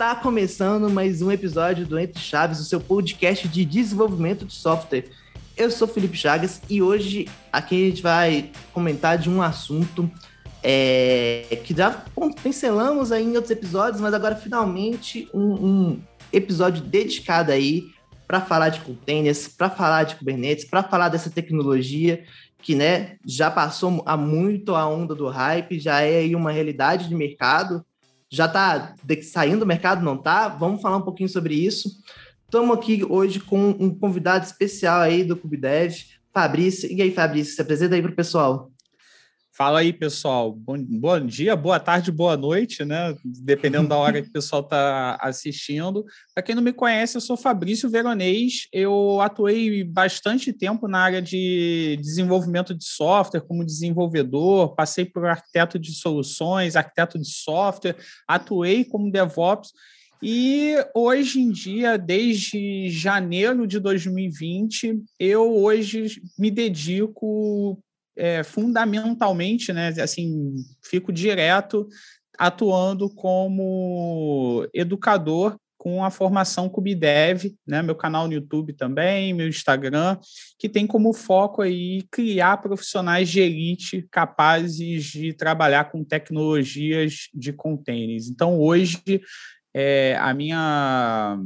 Está começando mais um episódio do Entre Chaves, o seu podcast de desenvolvimento de software. Eu sou Felipe Chagas e hoje aqui a gente vai comentar de um assunto é, que já pincelamos aí em outros episódios, mas agora finalmente um, um episódio dedicado aí para falar de containers, para falar de Kubernetes, para falar dessa tecnologia que né, já passou há muito a onda do hype, já é uma realidade de mercado já está saindo do mercado, não está? Vamos falar um pouquinho sobre isso. Estamos aqui hoje com um convidado especial aí do CubeDev, Fabrício. E aí, Fabrício, se apresenta aí para o pessoal. Fala aí, pessoal. Bom, bom dia, boa tarde, boa noite, né? Dependendo da hora que o pessoal está assistindo. Para quem não me conhece, eu sou Fabrício Veronês. Eu atuei bastante tempo na área de desenvolvimento de software, como desenvolvedor, passei por arquiteto de soluções, arquiteto de software, atuei como DevOps. E hoje em dia, desde janeiro de 2020, eu hoje me dedico é, fundamentalmente, né, assim, fico direto atuando como educador com a formação Cubidev, né, meu canal no YouTube também, meu Instagram, que tem como foco aí criar profissionais de elite capazes de trabalhar com tecnologias de containers. Então, hoje, é, a minha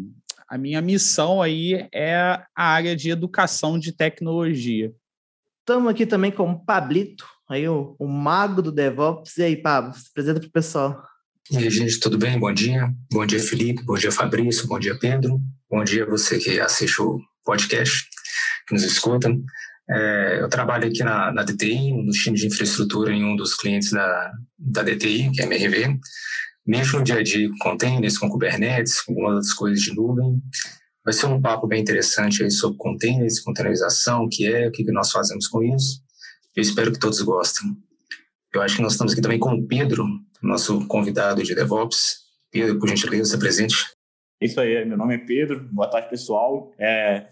a minha missão aí é a área de educação de tecnologia. Estamos aqui também com o Pablito, aí o, o mago do DevOps. E aí, Pablo, se apresenta para o pessoal. E aí, gente, tudo bem? Bom dia. Bom dia, Felipe. Bom dia, Fabrício. Bom dia, Pedro. Bom dia você que assiste o podcast, que nos escuta. É, eu trabalho aqui na, na DTI, no time de infraestrutura em um dos clientes da, da DTI, que é a MRV. Mexo no dia a dia com containers, com Kubernetes, com algumas outras coisas de nuvem. Vai ser um papo bem interessante aí sobre containers, containerização, o que é, o que nós fazemos com isso. Eu espero que todos gostem. Eu acho que nós estamos aqui também com o Pedro, nosso convidado de DevOps. Pedro, por gentileza, se presente. Isso aí, meu nome é Pedro. Boa tarde, pessoal. É,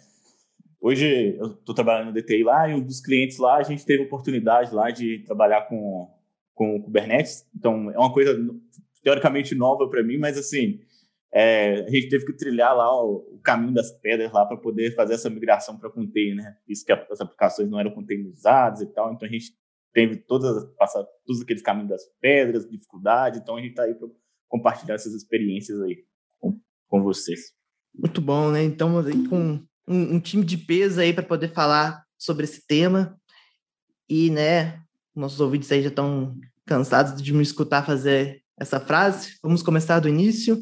hoje eu estou trabalhando no DTI lá e um dos clientes lá, a gente teve oportunidade lá de trabalhar com, com Kubernetes. Então, é uma coisa teoricamente nova para mim, mas assim, é, a gente teve que trilhar lá o, o caminho das pedras lá para poder fazer essa migração para container, né? Isso que as aplicações não eram containerizadas e tal, então a gente teve todas passar todos aqueles caminhos das pedras, dificuldade, então a gente está aí para compartilhar essas experiências aí com, com vocês. Muito bom, né? Então, aí com um, um time de peso aí para poder falar sobre esse tema e, né, nossos ouvintes aí já estão cansados de me escutar fazer essa frase. Vamos começar do início.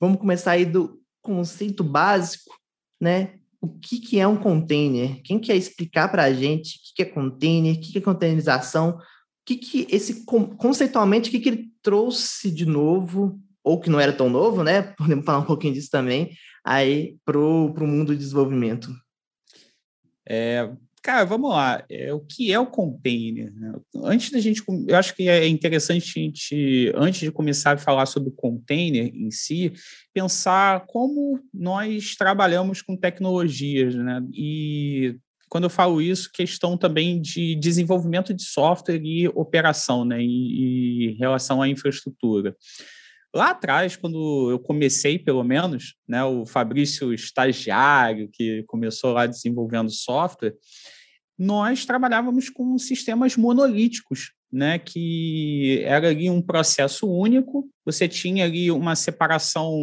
Vamos começar aí do conceito básico, né? O que, que é um container? Quem quer explicar para a gente o que, que é container, o que, que é containerização, o que, que esse conceitualmente o que, que ele trouxe de novo, ou que não era tão novo, né? Podemos falar um pouquinho disso também, aí para o mundo do desenvolvimento. É, Cara, vamos lá. É, o que é o container? Né? Antes da gente, eu acho que é interessante a gente, antes de começar a falar sobre o container em si, pensar como nós trabalhamos com tecnologias, né? E quando eu falo isso, questão também de desenvolvimento de software e operação, né? E, em relação à infraestrutura. Lá atrás, quando eu comecei, pelo menos, né, o Fabrício estagiário, que começou lá desenvolvendo software, nós trabalhávamos com sistemas monolíticos, né, que era ali um processo único, você tinha ali uma separação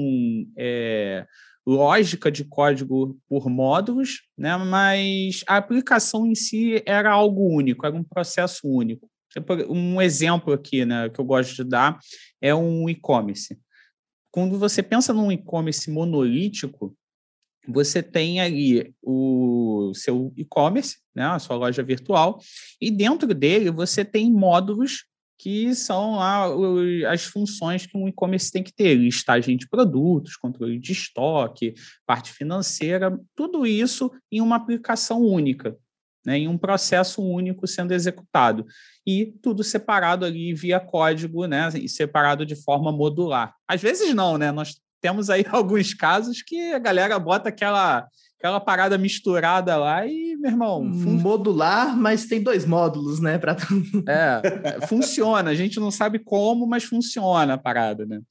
é, lógica de código por módulos, né, mas a aplicação em si era algo único, era um processo único. Um exemplo aqui né, que eu gosto de dar é um e-commerce. Quando você pensa num e-commerce monolítico, você tem ali o seu e-commerce, né, a sua loja virtual, e dentro dele você tem módulos que são lá as funções que um e-commerce tem que ter, listagem de produtos, controle de estoque, parte financeira, tudo isso em uma aplicação única, né, em um processo único sendo executado. E tudo separado ali via código, né, e separado de forma modular. Às vezes não, né? Nós temos aí alguns casos que a galera bota aquela, aquela parada misturada lá e meu irmão. Modular, mas tem dois módulos, né? Pra... É, funciona. A gente não sabe como, mas funciona a parada, né?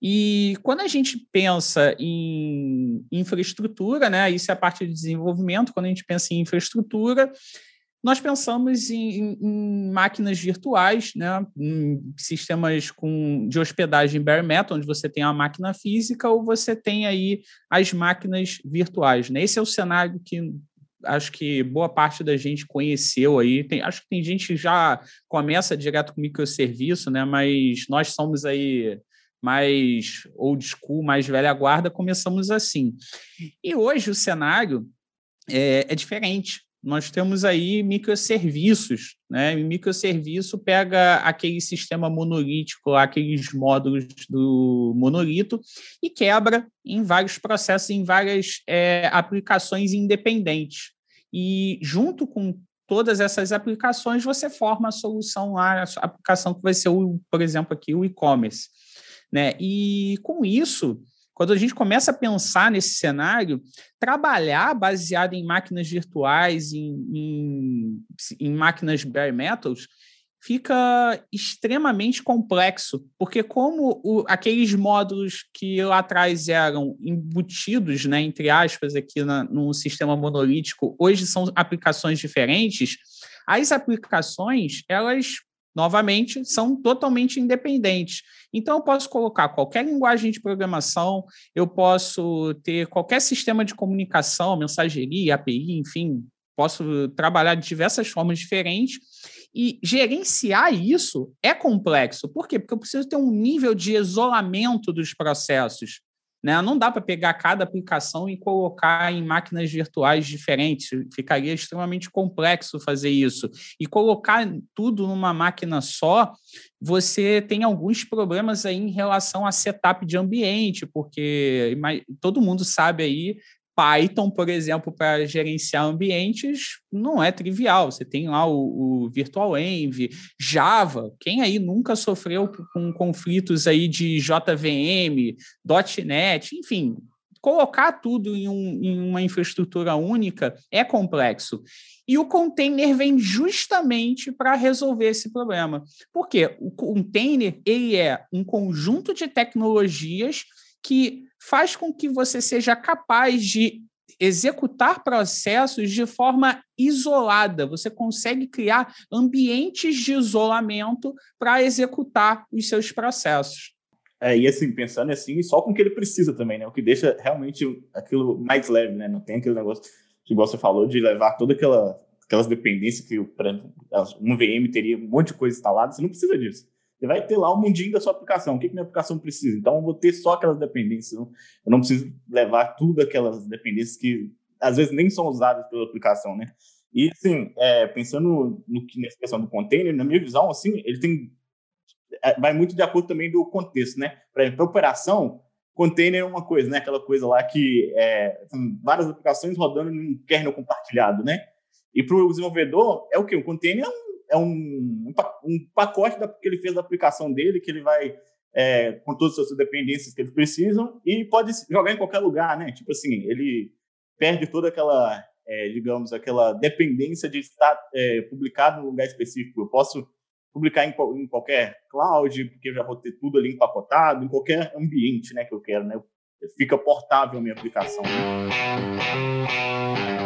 E quando a gente pensa em infraestrutura, né, isso é a parte de desenvolvimento, quando a gente pensa em infraestrutura, nós pensamos em, em, máquinas virtuais, né, em sistemas com, de hospedagem bare metal, onde você tem a máquina física ou você tem aí as máquinas virtuais. Né? Esse é o cenário que acho que boa parte da gente conheceu aí. Tem, acho que tem gente que já começa direto com microserviço, né? mas nós somos aí mais old school, mais velha guarda, começamos assim. E hoje o cenário é, é diferente. Nós temos aí microserviços, né? E microserviço pega aquele sistema monolítico, aqueles módulos do monolito, e quebra em vários processos, em várias é, aplicações independentes. E junto com todas essas aplicações, você forma a solução lá, a aplicação que vai ser, o, por exemplo, aqui o e-commerce. Né? E com isso, quando a gente começa a pensar nesse cenário, trabalhar baseado em máquinas virtuais, em, em, em máquinas bare metals, fica extremamente complexo, porque como o, aqueles módulos que lá atrás eram embutidos, né, entre aspas, aqui na, no sistema monolítico, hoje são aplicações diferentes, as aplicações, elas novamente, são totalmente independentes. Então, eu posso colocar qualquer linguagem de programação, eu posso ter qualquer sistema de comunicação, mensageria, API, enfim, posso trabalhar de diversas formas diferentes. E gerenciar isso é complexo. Por quê? Porque eu preciso ter um nível de isolamento dos processos. Né? Não dá para pegar cada aplicação e colocar em máquinas virtuais diferentes, ficaria extremamente complexo fazer isso. E colocar tudo numa máquina só, você tem alguns problemas aí em relação a setup de ambiente, porque todo mundo sabe aí Python, por exemplo, para gerenciar ambientes, não é trivial. Você tem lá o, o VirtualEnv, Java. Quem aí nunca sofreu com conflitos aí de JVM, .NET, enfim, colocar tudo em, um, em, uma infraestrutura única é complexo. E o container vem justamente para resolver esse problema. Por quê? O container ele é um conjunto de tecnologias que faz com que você seja capaz de executar processos de forma isolada. Você consegue criar ambientes de isolamento para executar os seus processos. É, e assim, pensando assim, só com o que ele precisa também, né? O que deixa realmente aquilo mais leve, né? Não tem aquele negócio que você falou de levar toda aquela aquelas dependências que um VM teria um monte de coisa instalada, você não precisa disso. Você vai ter lá o mundinho da sua aplicação. O que, que minha aplicação precisa? Então, eu vou ter só aquelas dependências. Eu não preciso levar tudo aquelas dependências que às vezes nem são usadas pela aplicação, né? E, assim, é, pensando no nessa questão do container, na minha visão, assim, ele tem é, vai muito de acordo também do contexto, né? Para exemplo, operação, container é uma coisa, né? Aquela coisa lá que é, várias aplicações rodando em um kernel compartilhado, né? E para o desenvolvedor, é o quê? O container é um é um, um pacote da, que ele fez da aplicação dele, que ele vai é, com todas as suas dependências que eles precisam e pode jogar em qualquer lugar, né? Tipo assim, ele perde toda aquela, é, digamos, aquela dependência de estar é, publicado num lugar específico. Eu posso publicar em, em, qualquer cloud, porque eu já vou ter tudo ali empacotado, em qualquer ambiente, né, que eu quero, né? Fica portável a minha aplicação. Né?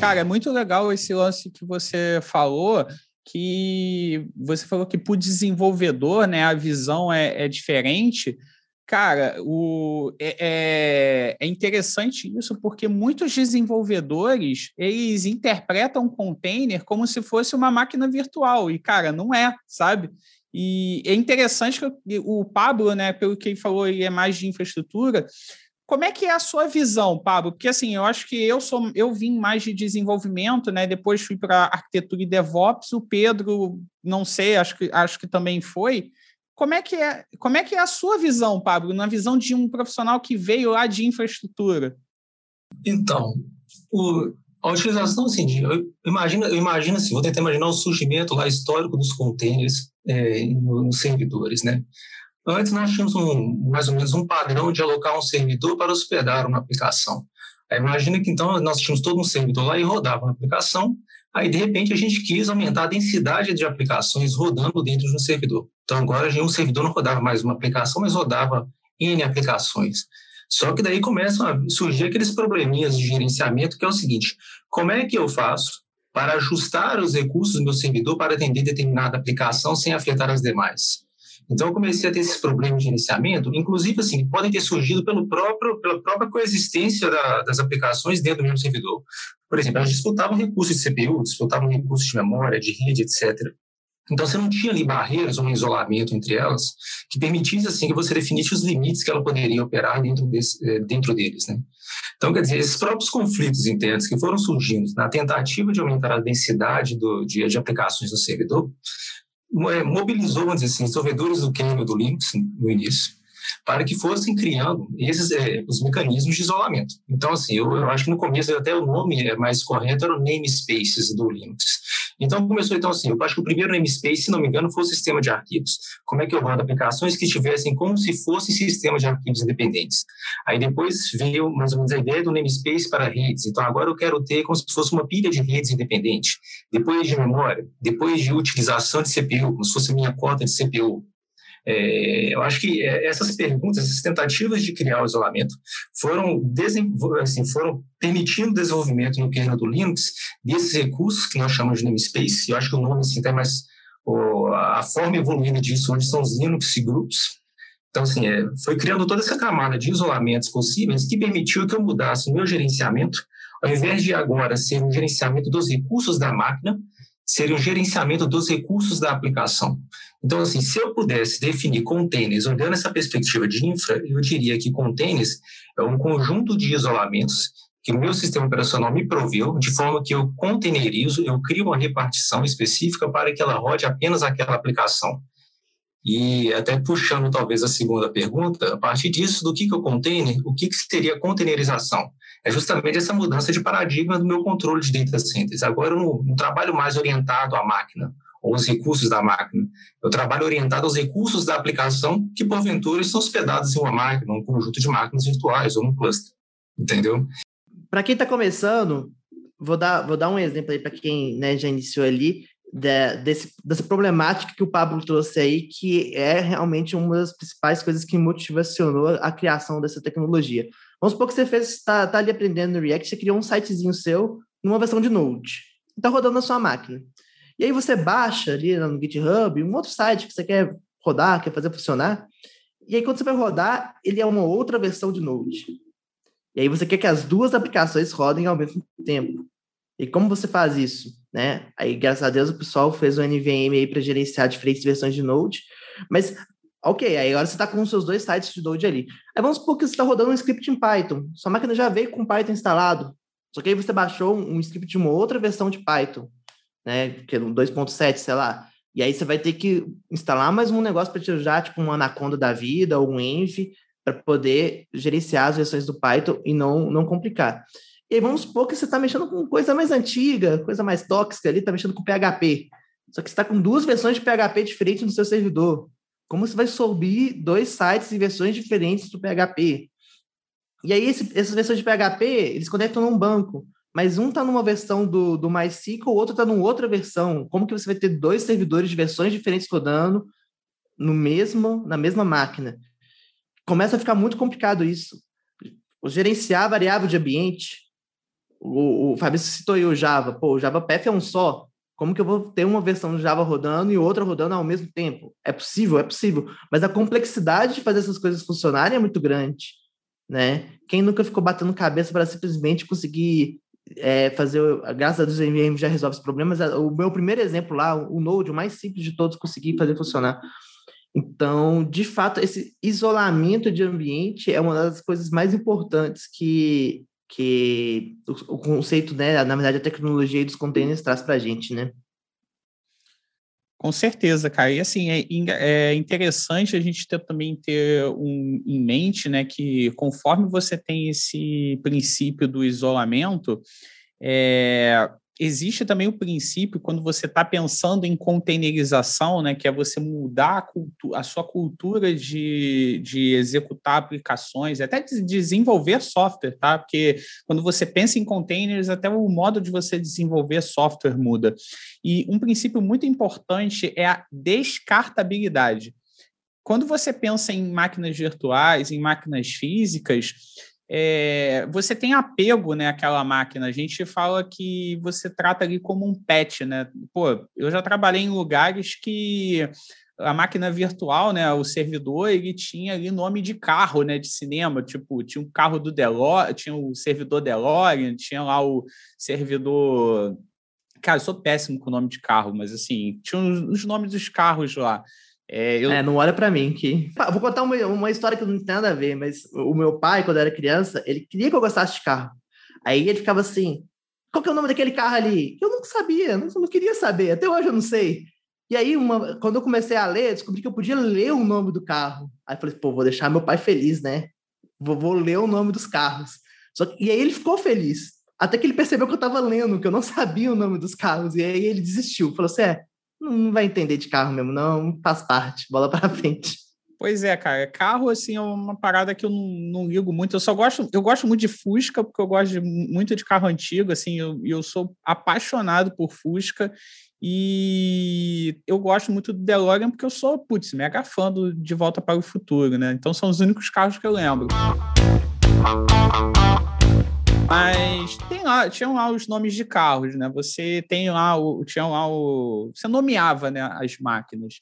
Cara, é muito legal esse lance que você falou, que você falou que para o desenvolvedor, né, a visão é, é diferente. Cara, o, é, é, é interessante isso porque muitos desenvolvedores eles interpretam container como se fosse uma máquina virtual e cara, não é, sabe? E é interessante que o Pablo, né, pelo que ele falou, ele é mais de infraestrutura. Como é que é a sua visão, Pablo? Porque assim, eu acho que eu sou, eu vim mais de desenvolvimento, né? Depois fui para arquitetura e DevOps. O Pedro, não sei, acho que acho que também foi. Como é que é? Como é que é a sua visão, Pablo, na visão de um profissional que veio lá de infraestrutura? Então, o, a utilização, assim, eu imagino, eu imagino assim, vou tentar imaginar o surgimento lá histórico dos containers é, nos servidores, né? Antes nós tínhamos um, mais ou menos um padrão de alocar um servidor para hospedar uma aplicação. Imagina que então nós tínhamos todo um servidor lá e rodava uma aplicação, aí de repente a gente quis aumentar a densidade de aplicações rodando dentro de um servidor. Então agora um servidor não rodava mais uma aplicação, mas rodava N aplicações. Só que daí começam a surgir aqueles probleminhas de gerenciamento, que é o seguinte: como é que eu faço para ajustar os recursos do meu servidor para atender determinada aplicação sem afetar as demais? Então, eu comecei a ter esses problemas de gerenciamento, inclusive, assim, podem ter surgido pelo próprio, pela própria coexistência da, das aplicações dentro do mesmo servidor. Por exemplo, elas disputavam recursos de CPU, disputavam recursos de memória, de rede, etc. Então, você não tinha ali barreiras ou um isolamento entre elas que permitisse, assim, que você definisse os limites que ela poderia operar dentro, desse, eh, dentro deles, né? Então, quer dizer, esses próprios conflitos internos que foram surgindo na tentativa de aumentar a densidade do, de, de aplicações no servidor, mobilizou, vamos dizer assim, desenvolvedores do kernel do Linux no início, para que fossem criando esses é, os mecanismos de isolamento. Então, assim, eu, eu, acho que no começo até o nome é mais correto era o namespaces do Linux. Então, começou, então, assim, eu acho que o primeiro namespace, se não me engano, foi o sistema de arquivos. Como é que eu rodo aplicações que tivessem como se fossem sistemas de arquivos independentes. Aí depois veio, mais ou menos, a ideia do namespace para redes. Então, agora eu quero ter como se fosse uma pilha de redes independente. Depois de memória, depois de utilização de CPU, como se fosse minha cota de CPU. É, eu acho que é, essas perguntas, essas tentativas de criar o isolamento foram, assim, foram permitindo o desenvolvimento no kernel do Linux desses recursos que nós chamamos de namespace. Eu acho que o nome assim, tem mais a forma evoluída disso hoje são os Linux grupos. Então, assim, é, foi criando toda essa camada de isolamentos possíveis que permitiu que eu mudasse o meu gerenciamento, ao invés de agora ser um gerenciamento dos recursos da máquina, seria um gerenciamento dos recursos da aplicação. Então, assim, se eu pudesse definir containers, olhando essa perspectiva de infra, eu diria que containers é um conjunto de isolamentos que o meu sistema operacional me proveu, de forma que eu containerizo, eu crio uma repartição específica para que ela rode apenas aquela aplicação. E até puxando talvez a segunda pergunta, a partir disso, do que, que é container, o que, que seria containerização? É justamente essa mudança de paradigma do meu controle de data centers. Agora eu não, não trabalho mais orientado à máquina, ou os recursos da máquina. Eu trabalho orientado aos recursos da aplicação que, porventura, estão hospedados em uma máquina, um conjunto de máquinas virtuais ou um cluster. Entendeu? Para quem está começando, vou dar, vou dar um exemplo aí para quem né, já iniciou ali, de, desse, dessa problemática que o Pablo trouxe aí, que é realmente uma das principais coisas que motivacionou a criação dessa tecnologia. Vamos supor que você fez, está tá ali aprendendo no React, você criou um sitezinho seu numa versão de Node. Está rodando na sua máquina. E aí você baixa ali no GitHub um outro site que você quer rodar, quer fazer funcionar. E aí quando você vai rodar, ele é uma outra versão de Node. E aí você quer que as duas aplicações rodem ao mesmo tempo. E como você faz isso? Né? Aí, graças a Deus, o pessoal fez o NVM aí para gerenciar diferentes versões de Node. Mas, ok, aí agora você está com os seus dois sites de Node ali. Aí vamos supor que você está rodando um script em Python. Sua máquina já veio com Python instalado. Só que aí você baixou um script de uma outra versão de Python né? Que é 2.7, sei lá. E aí você vai ter que instalar mais um negócio para te usar, tipo um Anaconda da vida ou um Env, para poder gerenciar as versões do Python e não, não complicar. E aí vamos supor que você está mexendo com coisa mais antiga, coisa mais tóxica ali, está mexendo com PHP. Só que você está com duas versões de PHP diferentes no seu servidor. Como você vai subir dois sites e versões diferentes do PHP? E aí, esse, essas versões de PHP, eles conectam num banco mas um está numa versão do, do MySQL, o outro está numa outra versão. Como que você vai ter dois servidores de versões diferentes rodando no mesmo, na mesma máquina? Começa a ficar muito complicado isso. O gerenciar a variável de ambiente, o, o Fabrício citou aí o Java. Pô, o Java Path é um só. Como que eu vou ter uma versão do Java rodando e outra rodando ao mesmo tempo? É possível, é possível. Mas a complexidade de fazer essas coisas funcionarem é muito grande, né? Quem nunca ficou batendo cabeça para simplesmente conseguir é, fazer, graças a Deus, o MVM já resolve os problemas. O meu primeiro exemplo lá, o Node, o mais simples de todos, consegui fazer funcionar. Então, de fato, esse isolamento de ambiente é uma das coisas mais importantes que, que o, o conceito, né, na verdade, a tecnologia dos containers traz para a gente, né? Com certeza, cara. E assim, é, é, interessante a gente ter, também ter um, em mente, né, que conforme você tem esse princípio do isolamento, é, existe também o princípio, quando você está pensando em containerização, né, que é você mudar a, cultu a sua cultura de, de executar aplicações, até de desenvolver software, tá? Porque quando você pensa em containers, até o modo de você desenvolver software muda. E um princípio muito importante é a descartabilidade. Quando você pensa em máquinas virtuais, em máquinas físicas, é, você tem apego né, àquela máquina. A gente fala que você trata ali como um pet, né? Pô, eu já trabalhei em lugares que a máquina virtual, né, o servidor, ele tinha ali nome de carro, né, de cinema, tipo, tinha um carro do DeLorean, tinha o servidor DeLorean, tinha lá o servidor... Cara, eu sou péssimo com o nome de carro, mas assim, tinha os nomes dos carros lá. É, eu... é, não olha para mim que. Vou contar uma, uma história que não tem nada a ver, mas o meu pai, quando eu era criança, ele queria que eu gostasse de carro. Aí ele ficava assim: qual que é o nome daquele carro ali? Eu não sabia, não, não queria saber, até hoje eu não sei. E aí, uma, quando eu comecei a ler, descobri que eu podia ler o nome do carro. Aí falei, pô, vou deixar meu pai feliz, né? Vou, vou ler o nome dos carros. Que, e aí ele ficou feliz. Até que ele percebeu que eu estava lendo, que eu não sabia o nome dos carros. E aí ele desistiu. Falou assim: é, não vai entender de carro mesmo, não, faz parte, bola para frente. Pois é, cara, carro assim é uma parada que eu não, não ligo muito. Eu só gosto, eu gosto muito de Fusca porque eu gosto de, muito de carro antigo, assim, eu, eu sou apaixonado por Fusca e eu gosto muito do DeLorean porque eu sou, putz, mega fã do De Volta para o Futuro, né? Então são os únicos carros que eu lembro. Mas tem lá, tinham lá os nomes de carros, né? Você tem lá o, tinha lá o, você nomeava, né, as máquinas.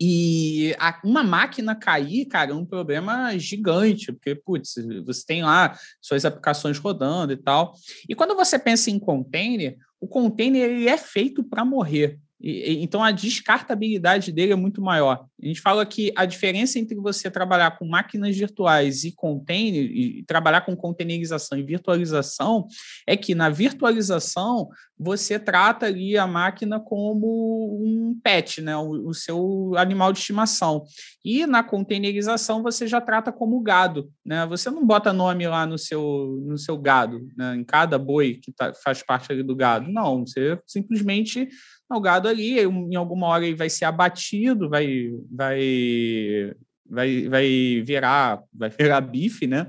E a, uma máquina cair, cara, é um problema gigante, porque, putz, você tem lá suas aplicações rodando e tal. E quando você pensa em container, o container ele é feito para morrer. Então a descartabilidade dele é muito maior. A gente fala que a diferença entre você trabalhar com máquinas virtuais e container, e trabalhar com containerização e virtualização, é que na virtualização você trata ali a máquina como um pet, né? o, o seu animal de estimação. E na containerização você já trata como gado. Né? Você não bota nome lá no seu, no seu gado, né? em cada boi que tá, faz parte ali do gado. Não, você simplesmente o gado ali, em alguma hora ele vai ser abatido, vai, vai, vai, vai virar, vai virar bife, né?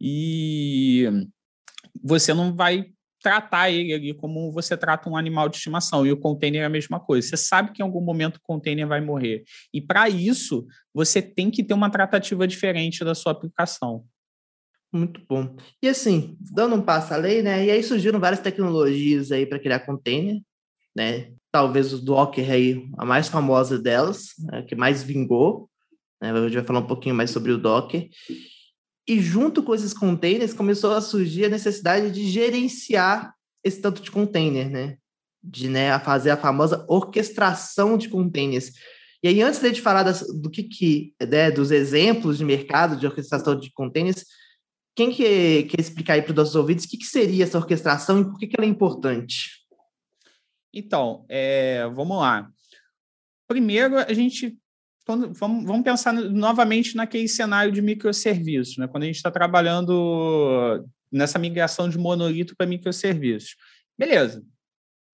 E você não vai tratar ele ali como você trata um animal de estimação. E o container é a mesma coisa. Você sabe que em algum momento o container vai morrer. E para isso, você tem que ter uma tratativa diferente da sua aplicação. Muito bom. E assim, dando um passo além, né? E aí surgiram várias tecnologias aí para criar container, né? talvez o Docker aí, a mais famosa delas, a que mais vingou. Né? A gente vai falar um pouquinho mais sobre o Docker. E junto com esses containers começou a surgir a necessidade de gerenciar esse tanto de container, né? De né, fazer a famosa orquestração de containers. E aí, antes de falar das, do que, que né, dos exemplos de mercado de orquestração de containers, quem que quer explicar aí para os nossos ouvintes o que, que seria essa orquestração e por que, que ela é importante? Então, é, vamos lá. Primeiro, a gente quando, vamos, vamos pensar novamente naquele cenário de microserviços, né? quando a gente está trabalhando nessa migração de monolito para microserviços. Beleza,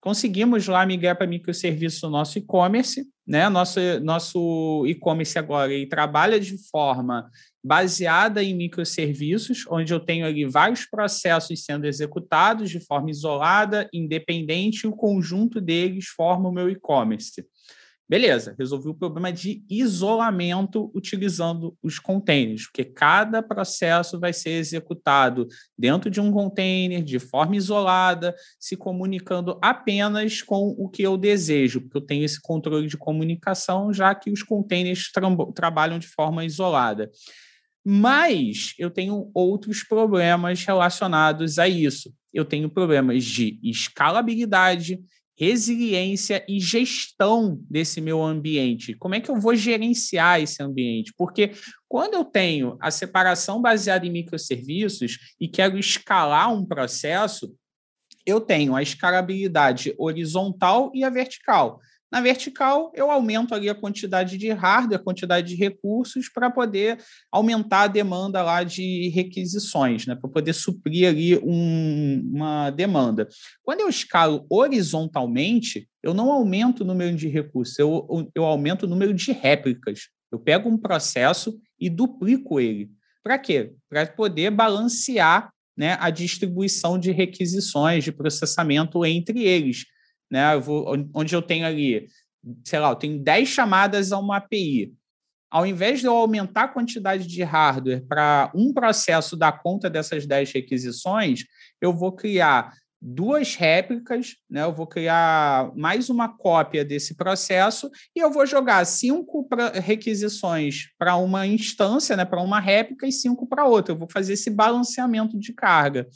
conseguimos lá migrar para microserviços no nosso e-commerce, né? Nosso nosso e-commerce agora ele trabalha de forma baseada em microserviços, onde eu tenho ali vários processos sendo executados de forma isolada, independente, e o conjunto deles forma o meu e-commerce. Beleza, resolvi o problema de isolamento utilizando os containers, porque cada processo vai ser executado dentro de um container, de forma isolada, se comunicando apenas com o que eu desejo, porque eu tenho esse controle de comunicação, já que os containers tra trabalham de forma isolada. Mas eu tenho outros problemas relacionados a isso. Eu tenho problemas de escalabilidade, resiliência e gestão desse meu ambiente. Como é que eu vou gerenciar esse ambiente? Porque quando eu tenho a separação baseada em microserviços e quero escalar um processo, eu tenho a escalabilidade horizontal e a vertical. Na vertical, eu aumento ali a quantidade de hardware, a quantidade de recursos para poder aumentar a demanda lá de requisições, né? para poder suprir ali um, uma demanda. Quando eu escalo horizontalmente, eu não aumento o número de recursos, eu, eu aumento o número de réplicas. Eu pego um processo e duplico ele. Para quê? Para poder balancear né, a distribuição de requisições de processamento entre eles né? Eu vou, onde eu tenho ali, sei lá, eu tenho 10 chamadas a uma API. Ao invés de eu aumentar a quantidade de hardware para um processo dar conta dessas 10 requisições, eu vou criar duas réplicas, né? Eu vou criar mais uma cópia desse processo e eu vou jogar cinco requisições para uma instância, né? Para uma réplica e cinco para outra. Eu vou fazer esse balanceamento de carga.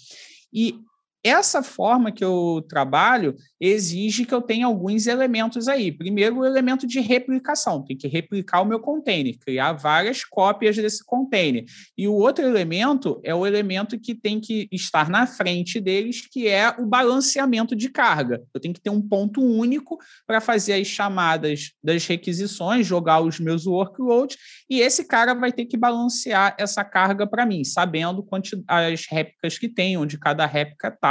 E essa forma que eu trabalho exige que eu tenha alguns elementos aí. Primeiro, o elemento de replicação, tem que replicar o meu container, criar várias cópias desse container. E o outro elemento é o elemento que tem que estar na frente deles, que é o balanceamento de carga. Eu tenho que ter um ponto único para fazer as chamadas das requisições, jogar os meus workloads, e esse cara vai ter que balancear essa carga para mim, sabendo as réplicas que tem, onde cada réplica está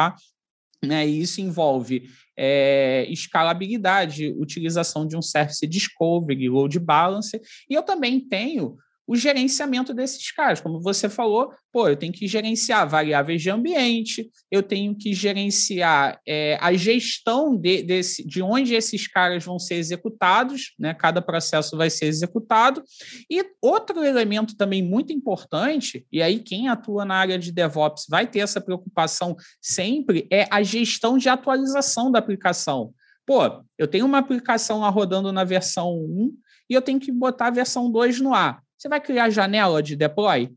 né? E isso envolve é, escalabilidade, utilização de um Service Discovery, Load Balancer, e eu também tenho o gerenciamento desses caras. Como você falou, pô, eu tenho que gerenciar variáveis de ambiente, eu tenho que gerenciar é, a gestão de, desse, de onde esses caras vão ser executados, né? Cada processo vai ser executado. E outro elemento também muito importante, e aí quem atua na área de DevOps vai ter essa preocupação sempre, é a gestão de atualização da aplicação. Pô, eu tenho uma aplicação lá rodando na versão 1 e eu tenho que botar a versão 2 no ar você vai criar janela de deploy?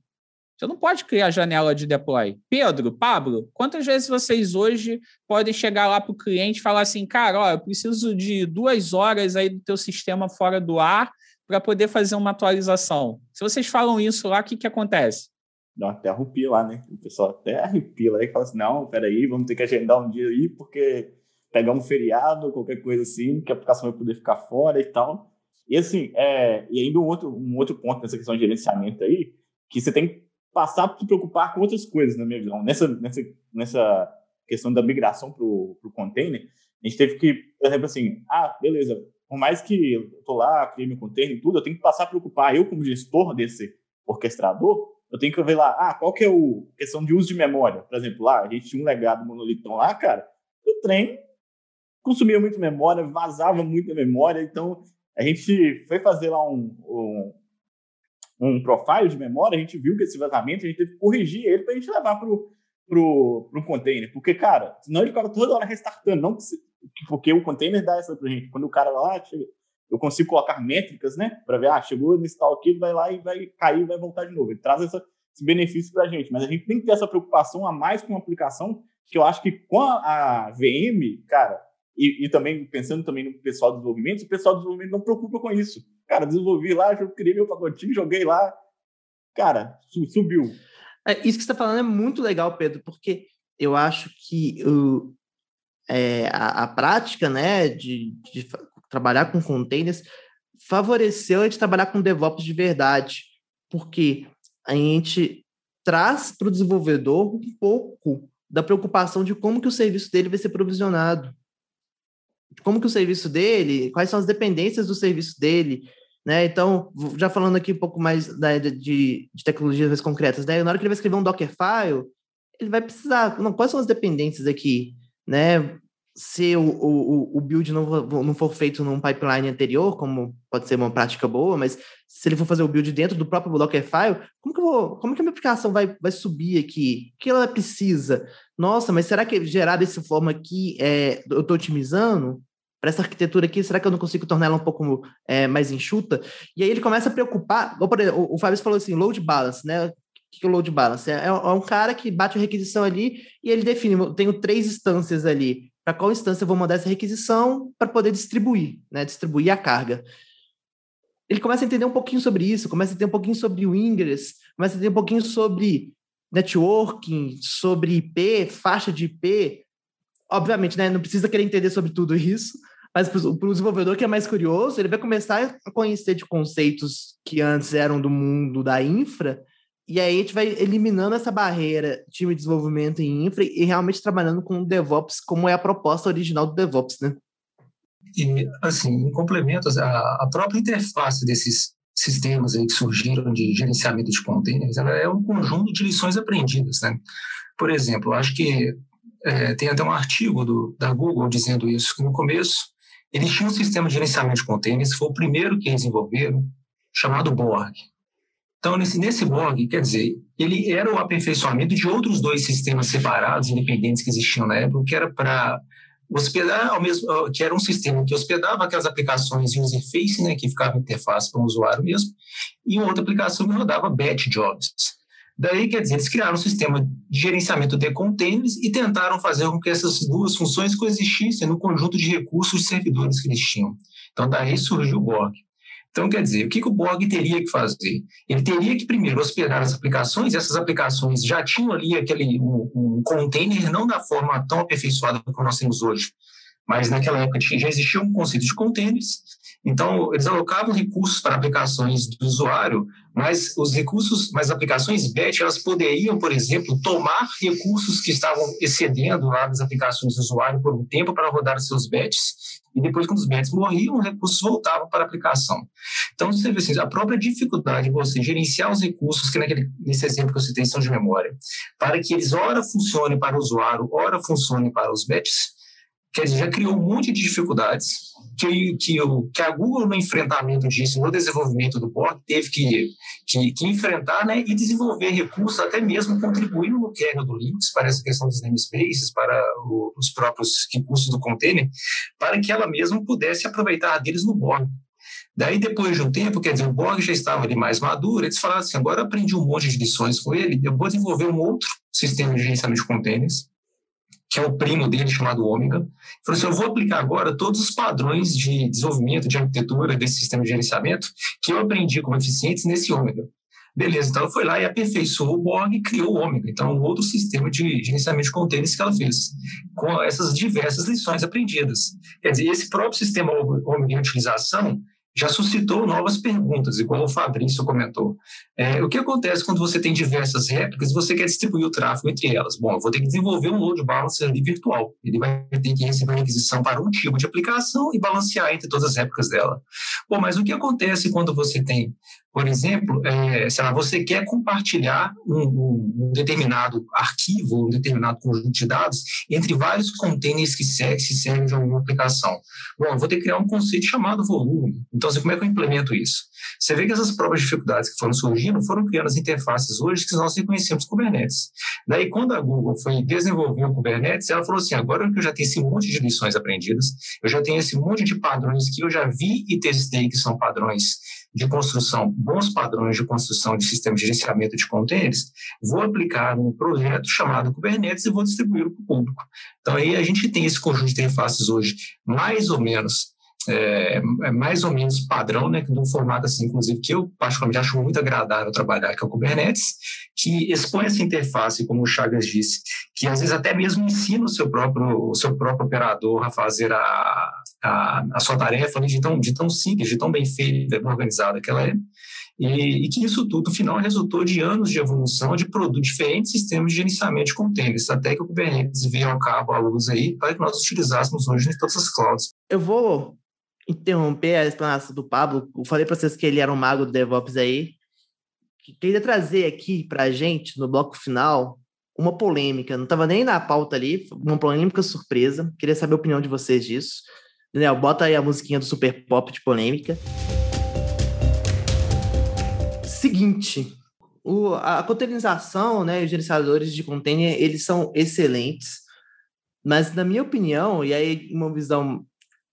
Você não pode criar janela de deploy. Pedro, Pablo, quantas vezes vocês hoje podem chegar lá para o cliente e falar assim, cara, ó, eu preciso de duas horas aí do teu sistema fora do ar para poder fazer uma atualização. Se vocês falam isso lá, o que, que acontece? Dá até arrepia lá, né? O pessoal até arrepia lá e fala assim, não, peraí, vamos ter que agendar um dia aí, porque pegar um feriado, qualquer coisa assim, que a aplicação vai poder ficar fora e tal. E assim, é, e ainda um outro, um outro ponto nessa questão de gerenciamento aí, que você tem que passar por se preocupar com outras coisas, na minha visão. Nessa, nessa, nessa questão da migração para o container, a gente teve que, por exemplo, assim, ah, beleza, por mais que eu tô lá, criei meu container e tudo, eu tenho que passar a preocupar, eu como gestor desse orquestrador, eu tenho que ver lá, ah, qual que é o questão de uso de memória? Por exemplo, lá, a gente tinha um legado monolitão lá, cara, o trem consumia muito memória, vazava muita memória, então a gente foi fazer lá um, um, um profile de memória, a gente viu que esse vazamento, a gente teve que corrigir ele para a gente levar para o pro, pro container. Porque, cara, senão ele ficava toda hora restartando, não porque o container dá essa para gente. Quando o cara lá, eu consigo colocar métricas, né? Para ver, ah, chegou nesse tal aqui, vai lá e vai cair, vai voltar de novo. Ele traz essa, esse benefício para a gente. Mas a gente tem que ter essa preocupação a mais com a aplicação, que eu acho que com a, a VM, cara, e, e, também pensando também no pessoal do desenvolvimento, o pessoal do desenvolvimento não preocupa com isso. Cara, desenvolvi lá, eu criei meu pacotinho, joguei lá, cara, subiu. É, isso que você está falando é muito legal, Pedro, porque eu acho que o, é, a, a, prática né, de, de trabalhar com containers favoreceu a gente trabalhar com DevOps de verdade, porque a gente traz para o desenvolvedor um pouco da preocupação de como que o serviço dele vai ser provisionado como que o serviço dele, quais são as dependências do serviço dele, né? Então, já falando aqui um pouco mais da, de, de tecnologias mais concretas, né? Na hora que ele vai escrever um Dockerfile, ele vai precisar, não, quais são as dependências aqui, né? Se o, o, o build não, não for feito num pipeline anterior, como pode ser uma prática boa, mas se ele for fazer o build dentro do próprio Dockerfile, como que, eu vou, como que a minha aplicação vai, vai subir aqui? O que ela precisa? Nossa, mas será que gerar dessa forma aqui é, eu estou otimizando? para essa arquitetura aqui, será que eu não consigo tornar ela um pouco é, mais enxuta? E aí ele começa a preocupar, exemplo, o, o Fábio falou assim, load balance, né? Que é o load balance? É, é, um cara que bate a requisição ali e ele define, eu tenho três instâncias ali, para qual instância eu vou mandar essa requisição para poder distribuir, né? Distribuir a carga. Ele começa a entender um pouquinho sobre isso, começa a entender um pouquinho sobre o Ingress, começa a entender um pouquinho sobre networking, sobre IP, faixa de IP, obviamente, né, não precisa querer entender sobre tudo isso, Mas para o desenvolvedor que é mais curioso, ele vai começar a conhecer de conceitos que antes eram do mundo da infra, e aí a gente vai eliminando essa barreira time de desenvolvimento em infra e realmente trabalhando com o DevOps, como é a proposta original do DevOps, né? E, assim, em complemento, a, a própria interface desses sistemas aí que surgiram de gerenciamento de containers, ela é um conjunto de lições aprendidas, né? Por exemplo, acho que é, tem até um artigo do, da Google dizendo isso, que no começo eles tinham um sistema de gerenciamento de containers, foi o primeiro que desenvolveram, chamado Borg. Então, nesse, nesse Borg, quer dizer, ele era o aperfeiçoamento de outros dois sistemas separados, independentes que existiam na época, que era para hospedar ao mesmo que era um sistema que hospedava aquelas aplicações de user face, né, que ficava interface para o usuário mesmo, e outra aplicação que rodava batch jobs. Daí, quer dizer, eles criaram um sistema de gerenciamento de containers e tentaram fazer com que essas duas funções coexistissem no conjunto de recursos de servidores que eles tinham. Então, daí surgiu o Borg. Então, quer dizer, o que, que o Borg teria que fazer? Ele teria que primeiro hospedar as aplicações, essas aplicações já tinham ali aquele um, um container, não da forma tão aperfeiçoada como nós temos hoje, mas naquela época já existia um conceito de containers, então eles alocavam recursos para aplicações do usuário, mas os recursos, mas aplicações batch, elas poderiam, por exemplo, tomar recursos que estavam excedendo lá das aplicações do usuário por um tempo para rodar seus batches e depois, quando os médicos morriam, os recursos voltavam para a aplicação. Então, você vê assim, a própria dificuldade de você gerenciar os recursos, que naquele, nesse exemplo que eu citei são de memória, para que eles ora funcionem para o usuário, ora funcionem para os batches, quer dizer, já criou um monte de dificuldades que, que, que a Google, no enfrentamento disso, no desenvolvimento do Borg, teve que, que, que, enfrentar né, e desenvolver recursos, até mesmo contribuindo no kernel do Linux para essa questão dos namespaces, para o, os próprios recursos do container, para que ela mesma pudesse aproveitar deles no Borg. Daí, depois de um tempo, quer dizer, o Borg já estava ali mais maduro, eles falaram assim, agora aprendi um monte de lições com ele, eu vou desenvolver um outro sistema de gerenciamento de containers, que é o primo dele, chamado Ômega, falou assim, eu vou aplicar agora todos os padrões de desenvolvimento, de arquitetura desse sistema de gerenciamento que eu aprendi como eficientes nesse Ômega. Beleza, então ela foi lá e aperfeiçoou o Borg e criou o Ômega. Então, um outro sistema de gerenciamento de containers que ela fez, com essas diversas lições aprendidas. Quer dizer, esse próprio sistema Ômega em utilização, já suscitou novas perguntas, igual o Fabrício comentou. É, o que acontece quando você tem diversas réplicas e você quer distribuir o tráfego entre elas? Bom, eu vou ter que desenvolver um load balancer ali virtual. Ele vai ter que receber requisição para um tipo de aplicação e balancear entre todas as réplicas dela. Bom, mas o que acontece quando você tem por exemplo, é, sei lá, você quer compartilhar um, um, determinado arquivo, um determinado conjunto de dados entre vários containers que se, se servem de alguma aplicação. Bom, eu vou ter que criar um conceito chamado volume. Então, assim, como é que eu implemento isso? Você vê que essas próprias dificuldades que foram surgindo foram criando as interfaces hoje que nós reconhecemos Kubernetes. Daí, quando a Google foi desenvolver o Kubernetes, ela falou assim, agora que eu já tenho esse monte de lições aprendidas, eu já tenho esse monte de padrões que eu já vi e testei que são padrões de construção, bons padrões de construção de sistema de gerenciamento de containers, vou aplicar um projeto chamado Kubernetes e vou distribuí-lo para o público. Então, aí a gente tem esse conjunto de interfaces hoje, mais ou menos é, é, mais ou menos padrão, né, de um formato assim, inclusive, que eu particularmente acho muito agradável trabalhar, que é o Kubernetes, que expõe essa interface, como o Chagas disse, que às vezes até mesmo ensina o seu próprio, o seu próprio operador a fazer a, a, a sua tarefa de tão, de tão simples, de tão bem feita, organizada que ela é. E, e, que isso tudo, no final, resultou de anos de evolução de produtos, diferentes sistemas de gerenciamento de containers, até que o Kubernetes veio ao cabo à luz aí, para que nós utilizássemos hoje em todas as clouds. Eu vou interromper a explanação do Pablo. Eu falei para vocês que ele era um mago do DevOps aí. Queria trazer aqui para a gente, no bloco final, uma polêmica. Não estava nem na pauta ali, uma polêmica surpresa. Queria saber a opinião de vocês disso. Daniel, bota aí a musiquinha do Super Pop de polêmica. Seguinte, o, a containerização, né, os gerenciadores de container, eles são excelentes, mas na minha opinião, e aí uma visão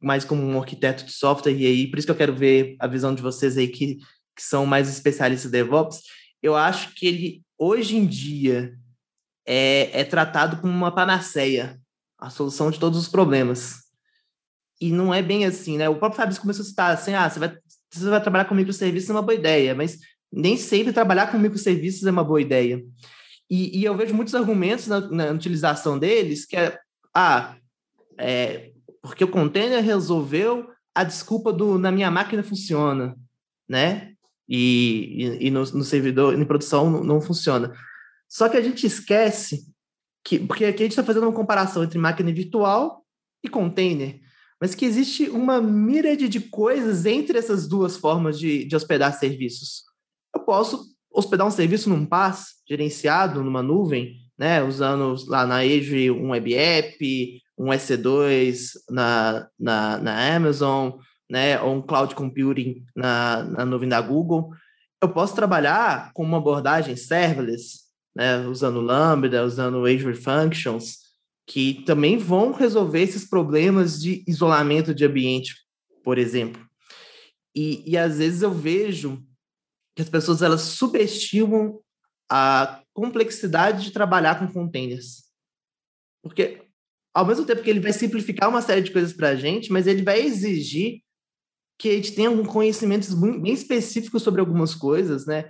mais como um arquiteto de software, e aí por isso que eu quero ver a visão de vocês aí que, que são mais especialistas em DevOps, eu acho que ele, hoje em dia, é, é tratado como uma panaceia, a solução de todos os problemas. E não é bem assim, né? O próprio Fabrício começou a citar assim, ah, você vai, você vai trabalhar com microserviços é uma boa ideia, mas nem sempre trabalhar com microserviços é uma boa ideia. E, e eu vejo muitos argumentos na, na, utilização deles que é, ah, é, porque o container resolveu a desculpa do na minha máquina funciona, né? E, e, e no, no, servidor, em produção, não, não, funciona. Só que a gente esquece que, porque aqui a gente está fazendo uma comparação entre máquina virtual e container, mas que existe uma míriade de coisas entre essas duas formas de, de hospedar serviços. Eu posso hospedar um serviço num PaaS gerenciado numa nuvem, né, usando lá na Azure um web app, um EC2 na, na, na Amazon, né, ou um cloud computing na, na nuvem da Google. Eu posso trabalhar com uma abordagem serverless, né, usando Lambda, usando Azure Functions, que também vão resolver esses problemas de isolamento de ambiente, por exemplo. E, e às vezes eu vejo que as pessoas elas subestimam a complexidade de trabalhar com containers. Porque, ao mesmo tempo que ele vai simplificar uma série de coisas para a gente, mas ele vai exigir que a gente tenha um conhecimentos bem específicos sobre algumas coisas, né?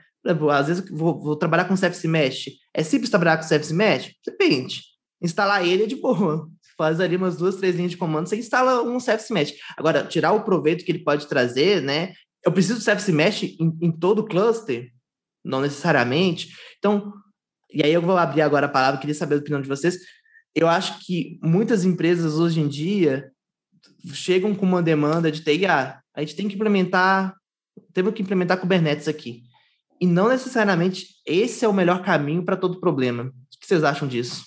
Às vezes vou, vou trabalhar com Service Mesh. É simples trabalhar com Service Mesh? Depende. Instalar ele é de boa. Faz ali umas duas, três linhas de comando, você instala um Service Mesh. Agora, tirar o proveito que ele pode trazer, né? Eu preciso do Service Mesh em, em todo o cluster? Não necessariamente. Então, e aí eu vou abrir agora a palavra, queria saber a opinião de vocês. Eu acho que muitas empresas hoje em dia chegam com uma demanda de TI, ah, a gente tem que implementar, temos que implementar Kubernetes aqui. E não necessariamente esse é o melhor caminho para todo problema. O que vocês acham disso?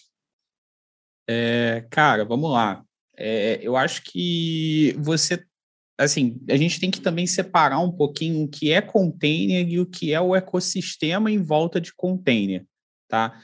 É, cara, vamos lá. É, eu acho que você, assim, a gente tem que também separar um pouquinho o que é container e o que é o ecossistema em volta de container, tá?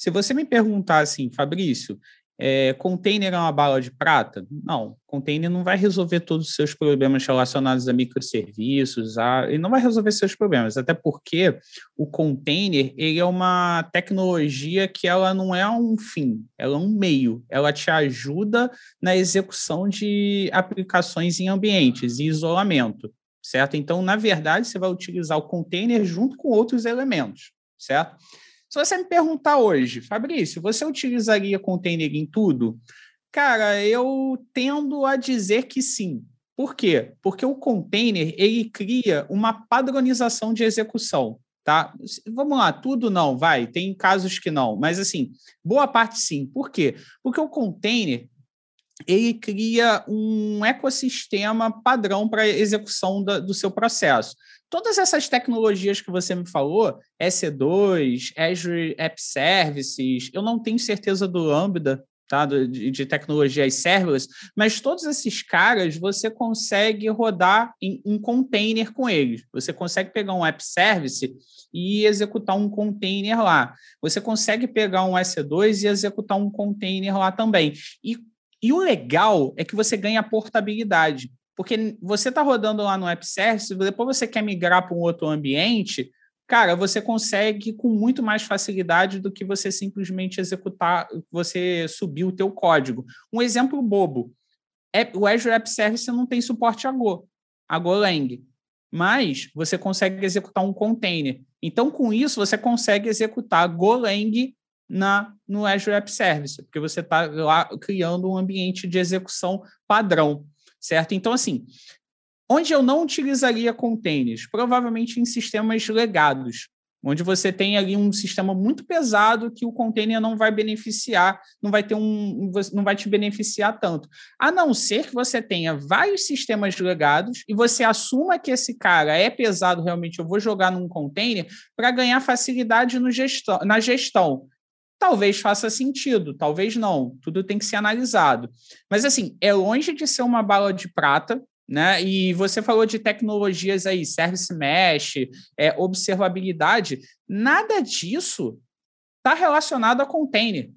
Se você me perguntar assim, Fabrício, é, container é uma bala de prata? Não, container não vai resolver todos os seus problemas relacionados a microserviços, a, ele não vai resolver seus problemas, até porque o container ele é uma tecnologia que ela não é um fim, ela é um meio, ela te ajuda na execução de aplicações em ambientes e isolamento, certo? Então, na verdade, você vai utilizar o container junto com outros elementos, certo? Se você me perguntar hoje, Fabrício, você utilizaria container em tudo? Cara, eu tendo a dizer que sim. Por quê? Porque o container ele cria uma padronização de execução, tá? Vamos lá, tudo não, vai, tem casos que não, mas assim, boa parte sim. Por quê? Porque o container ele cria um ecossistema padrão para execução da, do seu processo todas essas tecnologias que você me falou, EC2, Azure App Services, eu não tenho certeza do Lambda, tá? de, de tecnologias serverless, mas todos esses caras você consegue rodar em um container com eles. Você consegue pegar um app service e executar um container lá. Você consegue pegar um EC2 e executar um container lá também. E, e o legal é que você ganha portabilidade. Porque você está rodando lá no App Service, depois você quer migrar para um outro ambiente, cara, você consegue com muito mais facilidade do que você simplesmente executar, você subir o teu código. Um exemplo bobo, é, o Azure App Service não tem suporte a Go, a Golang, mas você consegue executar um container. Então, com isso, você consegue executar Golang na, no Azure App Service, porque você está lá criando um ambiente de execução padrão certo? Então, assim, onde eu não utilizaria containers? Provavelmente em sistemas legados, onde você tem ali um sistema muito pesado que o container não vai beneficiar, não vai ter um, não vai te beneficiar tanto. A não ser que você tenha vários sistemas legados e você assuma que esse cara é pesado, realmente eu vou jogar num container para ganhar facilidade no gestão, na gestão. Talvez faça sentido, talvez não. Tudo tem que ser analisado. Mas, assim, é longe de ser uma bala de prata, né? E você falou de tecnologias aí, service mesh, é, observabilidade. Nada disso está relacionado a container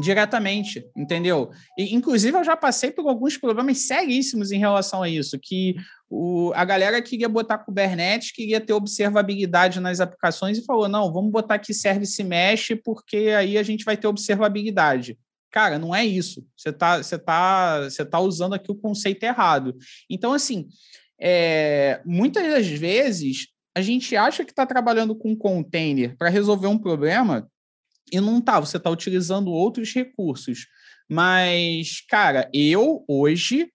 diretamente, entendeu? E, inclusive, eu já passei por alguns problemas seríssimos em relação a isso, que o, a galera queria botar Kubernetes, queria ter observabilidade nas aplicações e falou, não, vamos botar aqui Service Mesh, porque aí a gente vai ter observabilidade. Cara, não é isso. Você está você tá, você tá usando aqui o conceito errado. Então, assim, é, muitas das vezes a gente acha que está trabalhando com container para resolver um problema e não está, você está utilizando outros recursos. Mas, cara, eu hoje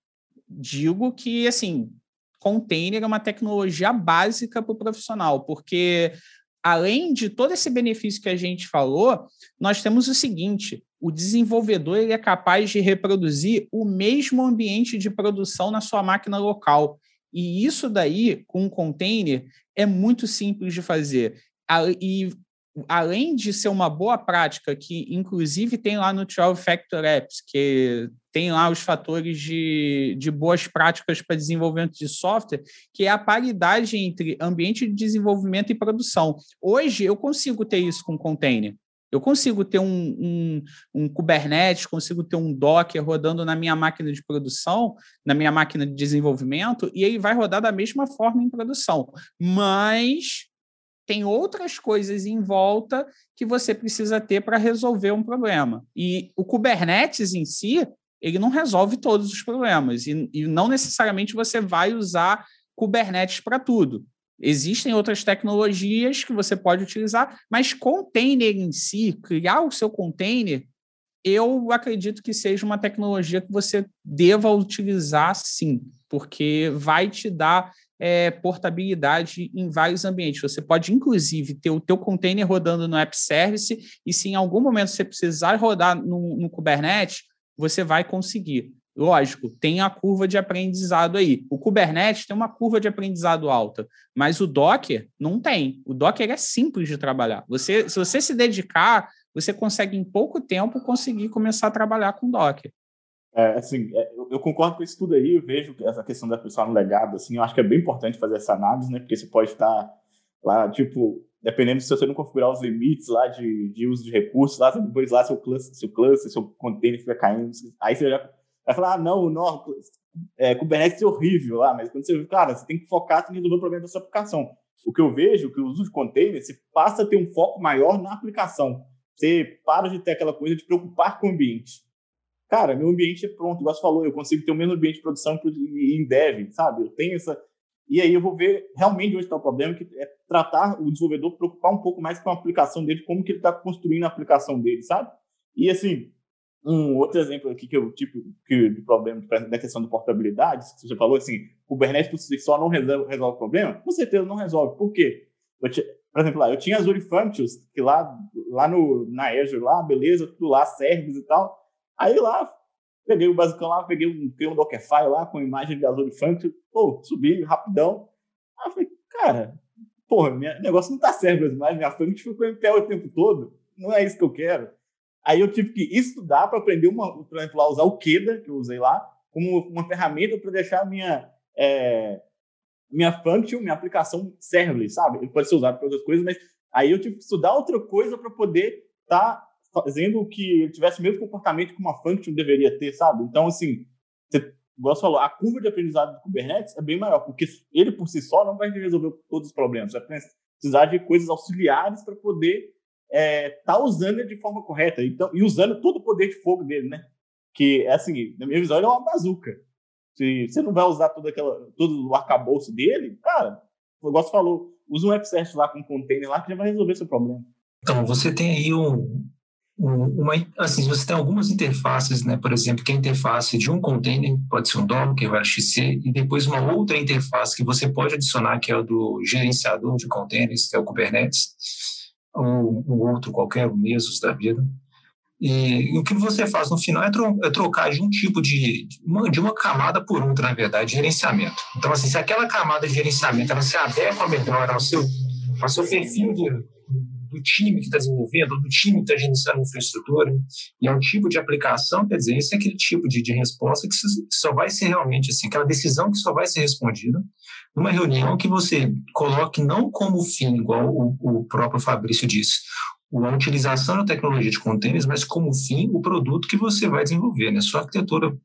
digo que, assim, container é uma tecnologia básica para o profissional, porque além de todo esse benefício que a gente falou, nós temos o seguinte: o desenvolvedor ele é capaz de reproduzir o mesmo ambiente de produção na sua máquina local. E isso daí, com um container, é muito simples de fazer. E além de ser uma boa prática, que inclusive tem lá no 12 Factor Apps, que tem lá os fatores de, de boas práticas para desenvolvimento de software, que é a paridade entre ambiente de desenvolvimento e produção. Hoje eu consigo ter isso com container. Eu consigo ter um, um, um, Kubernetes, consigo ter um Docker rodando na minha máquina de produção, na minha máquina de desenvolvimento, e ele vai rodar da mesma forma em produção. Mas tem outras coisas em volta que você precisa ter para resolver um problema. E o Kubernetes em si, ele não resolve todos os problemas. E, e não necessariamente você vai usar Kubernetes para tudo. Existem outras tecnologias que você pode utilizar, mas container em si, criar o seu container, eu acredito que seja uma tecnologia que você deva utilizar sim, porque vai te dar é, portabilidade em vários ambientes. Você pode, inclusive, ter o teu container rodando no App Service e se em algum momento você precisar rodar no, no Kubernetes, você vai conseguir. Lógico, tem a curva de aprendizado aí. O Kubernetes tem uma curva de aprendizado alta, mas o Docker não tem. O Docker é simples de trabalhar. Você, se você se dedicar, você consegue em pouco tempo conseguir começar a trabalhar com Docker. É, assim, é, eu, concordo com isso tudo aí, eu vejo essa questão da pessoa no legado, assim, eu acho que é bem importante fazer essa análise, né, porque você pode estar lá, tipo, dependendo se você não configurar os limites lá de, de uso de recursos, lá, depois lá seu cluster, seu cluster, seu container fica caindo, aí você já vai falar, ah, não, não, é, Kubernetes é horrível lá, mas quando você, cara, você tem que focar em resolver o problema da sua aplicação. O que eu vejo, que o uso de container, você passa a ter um foco maior na aplicação. Você para de ter aquela coisa de preocupar com o ambiente. Cara, meu ambiente é pronto, igual você falou, eu consigo ter o mesmo ambiente de produção em dev, sabe? Eu tenho essa. E aí eu vou ver realmente onde está o problema, que é tratar o desenvolvedor, preocupar um pouco mais com a aplicação dele, como que ele está construindo a aplicação dele, sabe? E assim, um outro exemplo aqui que eu tipo que de problema da questão de portabilidade, você falou assim, o Kubernetes por si só não resolve, resolve o problema? Com certeza não resolve. Por quê? por exemplo, lá, eu tinha Azure Functions, que lá, lá no, na Azure, lá, beleza, tudo lá, servers e tal. Aí lá, peguei o basicão lá, peguei um, peguei um Dockerfile lá com imagem de Azure Function, pô, subi rapidão. Aí eu falei, cara, porra, meu negócio não tá certo mais, minha function ficou em pé o tempo todo, não é isso que eu quero. Aí eu tive que estudar para aprender, uma, por exemplo, a usar o Keda, que eu usei lá, como uma ferramenta para deixar minha, é, minha function, minha aplicação serverless, sabe? Ele pode ser usado para outras coisas, mas aí eu tive que estudar outra coisa para poder estar tá fazendo que ele tivesse o mesmo comportamento que uma function deveria ter, sabe? Então, assim, você, igual você falou, a curva de aprendizado do Kubernetes é bem maior, porque ele por si só não vai resolver todos os problemas, vai precisar de coisas auxiliares para poder estar é, tá usando ele de forma correta então, e usando todo o poder de fogo dele, né? Que, é assim, na minha visão, ele é uma bazuca. Se você não vai usar todo, aquela, todo o arcabouço dele, cara, igual você falou, usa um AppService lá com um container lá que já vai resolver seu problema. Então, você tem aí um, uma, assim, você tem algumas interfaces, né? Por exemplo, que é a interface de um container, pode ser um Docker, o XC, e depois uma outra interface que você pode adicionar, que é o do gerenciador de containers, que é o Kubernetes, ou um outro qualquer, o Mesos da vida. E, e, o que você faz no final é, tro é, trocar de um tipo de, de uma, de uma camada por outra, na verdade, de gerenciamento. Então, assim, se aquela camada de gerenciamento ela se adequa melhor ao seu, ao seu perfil de do time que está desenvolvendo, do time que está gerenciando a infraestrutura, e é um tipo de aplicação, quer dizer, esse é aquele tipo de, de resposta que só vai ser realmente assim, aquela decisão que só vai ser respondida numa reunião que você coloque não como fim, igual o, o próprio Fabrício disse, a utilização da tecnologia de containers, mas como fim o produto que você vai desenvolver, né? Sua arquitetura.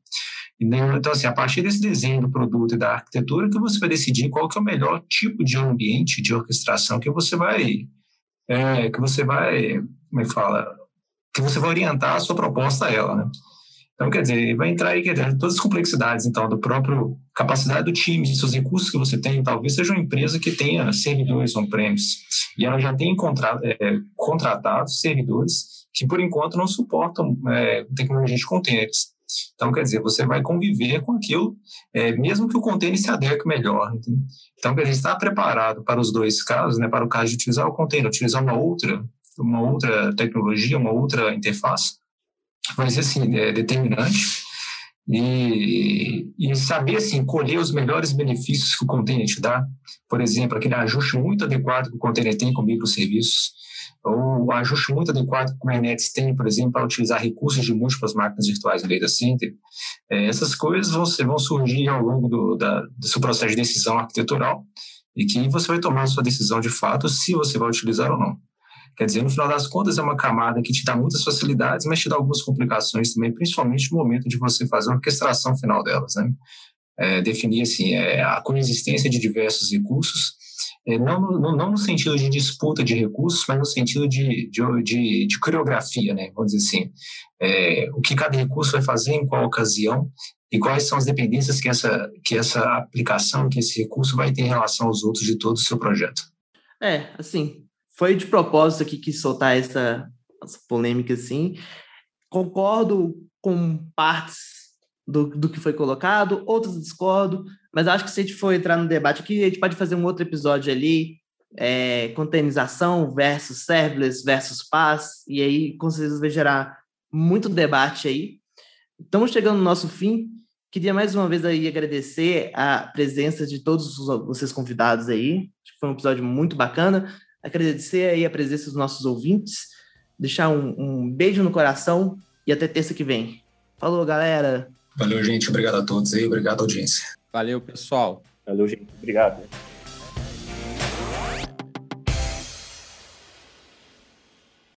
Então, assim, a partir desse desenho do produto e da arquitetura que você vai decidir qual que é o melhor tipo de ambiente de orquestração que você vai é, que você vai, como é fala, que você vai orientar a sua proposta a ela, né? Então, quer dizer, vai entrar aí quer dizer, todas as complexidades, então, do próprio capacidade do time, seus recursos que você tem, talvez seja uma empresa que tenha servidores on-premise e ela já tem contra, é, contratado servidores que, por enquanto, não suportam é, tecnologia de containers. Então, quer dizer, você vai conviver com aquilo, é, mesmo que o container se adeque melhor. Entendeu? Então, quer dizer, está preparado para os dois casos, né, para o caso de utilizar o container, utilizar uma outra, uma outra tecnologia, uma outra interface, vai ser assim, é determinante. E, e, saber assim, colher os melhores benefícios que o container te dá, por exemplo, aquele ajuste muito adequado que o container tem com microserviços, o ajuste muito adequado que o Kubernetes tem, por exemplo, para utilizar recursos de múltiplas máquinas virtuais no data center. É, essas coisas vão, vão surgir ao longo do, da, do seu processo de decisão arquitetural e que você vai tomar a sua decisão de fato se você vai utilizar ou não. Quer dizer, no final das contas, é uma camada que te dá muitas facilidades, mas te dá algumas complicações também, principalmente no momento de você fazer a orquestração final delas. Né? É, definir assim, é, a coexistência de diversos recursos, é, não, no, não no sentido de disputa de recursos, mas no sentido de, de, de, de coreografia, né? vamos dizer assim. É, o que cada recurso vai fazer em qual ocasião e quais são as dependências que essa, que essa aplicação, que esse recurso vai ter em relação aos outros de todo o seu projeto. É, assim, foi de propósito aqui que soltar essa, essa polêmica assim. Concordo com partes do, do que foi colocado, outras discordo, mas acho que se a gente for entrar no debate aqui, a gente pode fazer um outro episódio ali, é, containerização versus serverless versus PaaS, e aí com certeza vai gerar muito debate aí. Estamos chegando no nosso fim. Queria mais uma vez aí agradecer a presença de todos vocês convidados aí. Acho que foi um episódio muito bacana agradecer aí a presença dos nossos ouvintes, deixar um, um beijo no coração e até terça que vem. Falou, galera! Valeu, gente. Obrigado a todos aí. Obrigado, audiência. Valeu, pessoal. Valeu, gente. Obrigado.